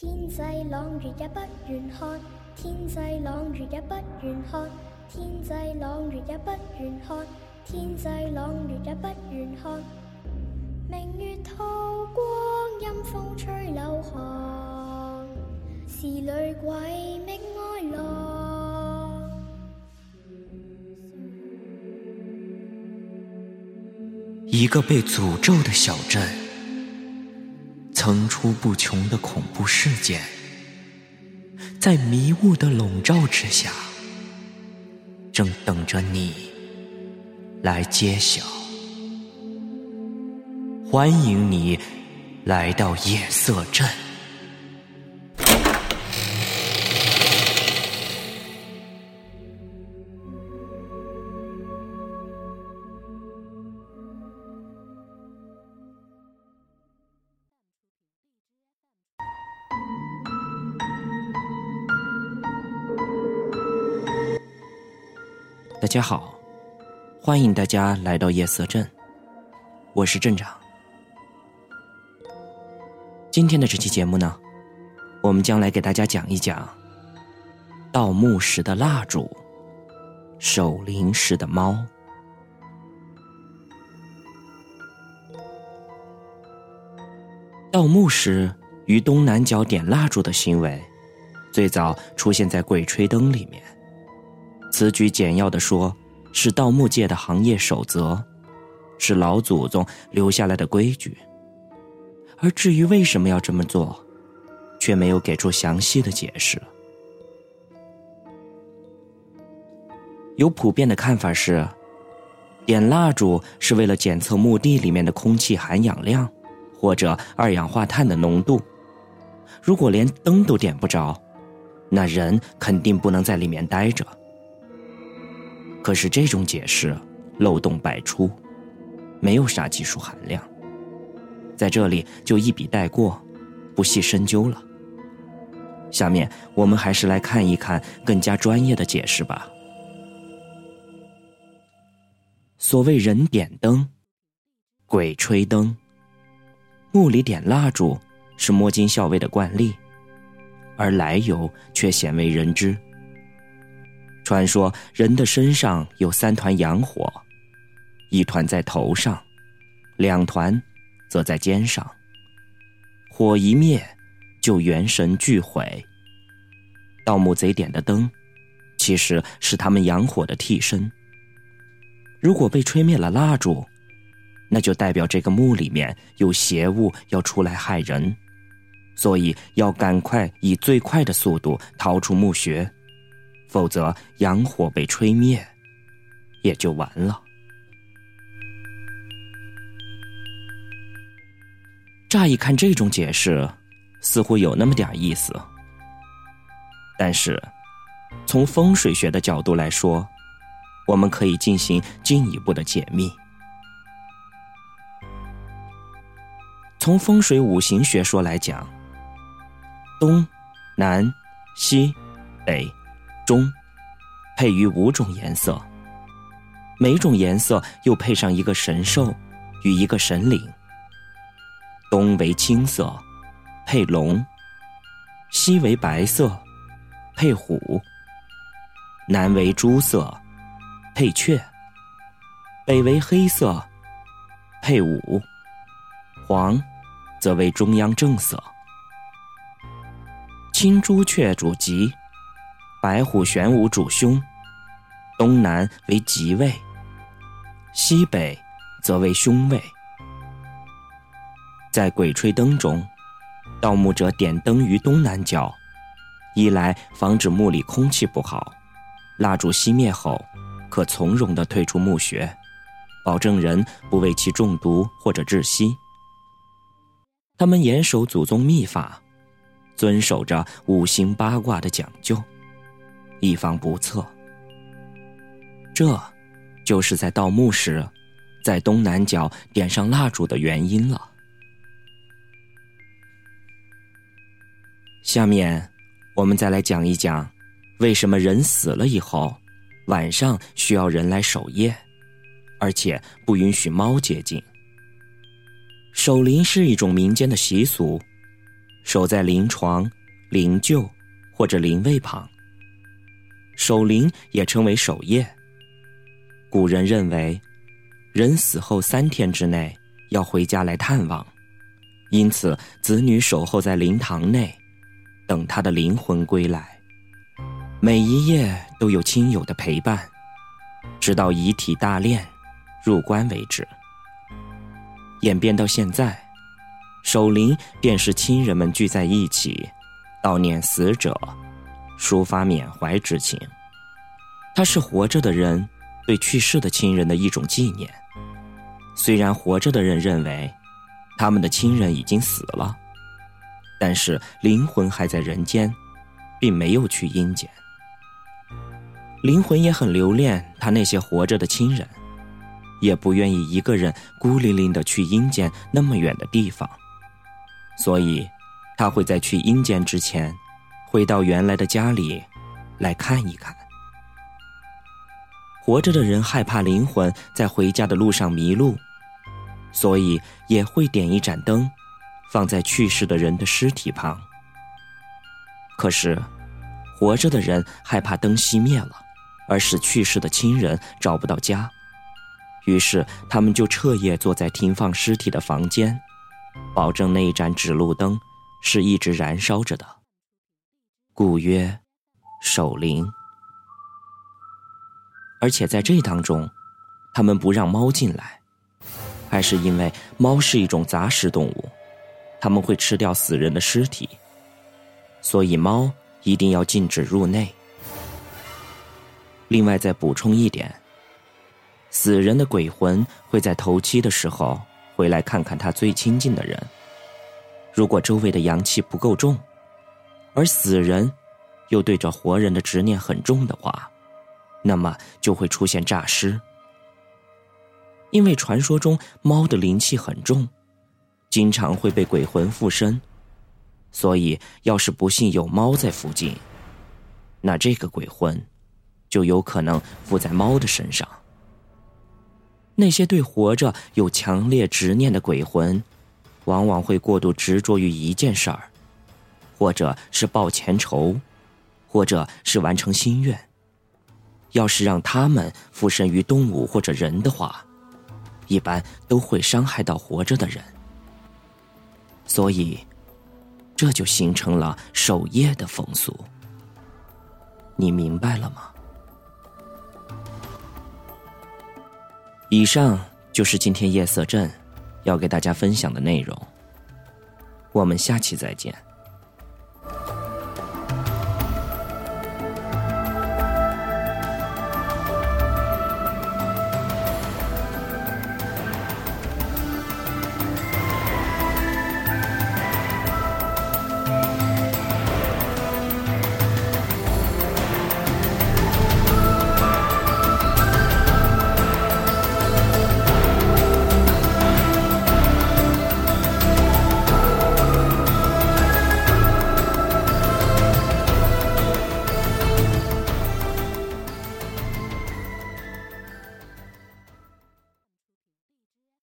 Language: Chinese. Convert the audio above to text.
天际朗月也不愿看，天际朗月也不愿看，天际朗月也不愿看，天际朗月也不愿看。明月透光，阴风吹柳寒，是女鬼觅哀郎。一个被诅咒的小镇。层出不穷的恐怖事件，在迷雾的笼罩之下，正等着你来揭晓。欢迎你来到夜色镇。大家好，欢迎大家来到夜色镇，我是镇长。今天的这期节目呢，我们将来给大家讲一讲盗墓时的蜡烛、守灵时的猫。盗墓时于东南角点蜡烛的行为，最早出现在《鬼吹灯》里面。此举简要的说，是盗墓界的行业守则，是老祖宗留下来的规矩。而至于为什么要这么做，却没有给出详细的解释。有普遍的看法是，点蜡烛是为了检测墓地里面的空气含氧量，或者二氧化碳的浓度。如果连灯都点不着，那人肯定不能在里面待着。可是这种解释漏洞百出，没有啥技术含量，在这里就一笔带过，不细深究了。下面我们还是来看一看更加专业的解释吧。所谓人点灯，鬼吹灯，墓里点蜡烛是摸金校尉的惯例，而来由却鲜为人知。传说人的身上有三团阳火，一团在头上，两团则在肩上。火一灭，就元神俱毁。盗墓贼点的灯，其实是他们阳火的替身。如果被吹灭了蜡烛，那就代表这个墓里面有邪物要出来害人，所以要赶快以最快的速度逃出墓穴。否则，阳火被吹灭，也就完了。乍一看，这种解释似乎有那么点意思，但是从风水学的角度来说，我们可以进行进一步的解密。从风水五行学说来讲，东、南、西、北。中，配于五种颜色，每种颜色又配上一个神兽与一个神灵。东为青色，配龙；西为白色，配虎；南为朱色，配雀；北为黑色，配五；黄，则为中央正色。青朱雀主吉。白虎玄武主凶，东南为吉位，西北则为凶位。在鬼吹灯中，盗墓者点灯于东南角，一来防止墓里空气不好，蜡烛熄灭后可从容的退出墓穴，保证人不为其中毒或者窒息。他们严守祖宗秘法，遵守着五行八卦的讲究。以防不测，这，就是在盗墓时，在东南角点上蜡烛的原因了。下面，我们再来讲一讲，为什么人死了以后，晚上需要人来守夜，而且不允许猫接近。守灵是一种民间的习俗，守在灵床、灵柩或者灵位旁。守灵也称为守夜。古人认为，人死后三天之内要回家来探望，因此子女守候在灵堂内，等他的灵魂归来。每一夜都有亲友的陪伴，直到遗体大殓入棺为止。演变到现在，守灵便是亲人们聚在一起，悼念死者。抒发缅怀之情，它是活着的人对去世的亲人的一种纪念。虽然活着的人认为他们的亲人已经死了，但是灵魂还在人间，并没有去阴间。灵魂也很留恋他那些活着的亲人，也不愿意一个人孤零零的去阴间那么远的地方，所以他会在去阴间之前。回到原来的家里，来看一看。活着的人害怕灵魂在回家的路上迷路，所以也会点一盏灯，放在去世的人的尸体旁。可是，活着的人害怕灯熄灭了，而使去世的亲人找不到家，于是他们就彻夜坐在停放尸体的房间，保证那一盏指路灯是一直燃烧着的。故曰守灵，而且在这当中，他们不让猫进来，还是因为猫是一种杂食动物，他们会吃掉死人的尸体，所以猫一定要禁止入内。另外再补充一点，死人的鬼魂会在头七的时候回来看看他最亲近的人，如果周围的阳气不够重。而死人，又对着活人的执念很重的话，那么就会出现诈尸。因为传说中猫的灵气很重，经常会被鬼魂附身，所以要是不幸有猫在附近，那这个鬼魂就有可能附在猫的身上。那些对活着有强烈执念的鬼魂，往往会过度执着于一件事儿。或者是报前仇，或者是完成心愿。要是让他们附身于动物或者人的话，一般都会伤害到活着的人。所以，这就形成了守夜的风俗。你明白了吗？以上就是今天夜色镇要给大家分享的内容。我们下期再见。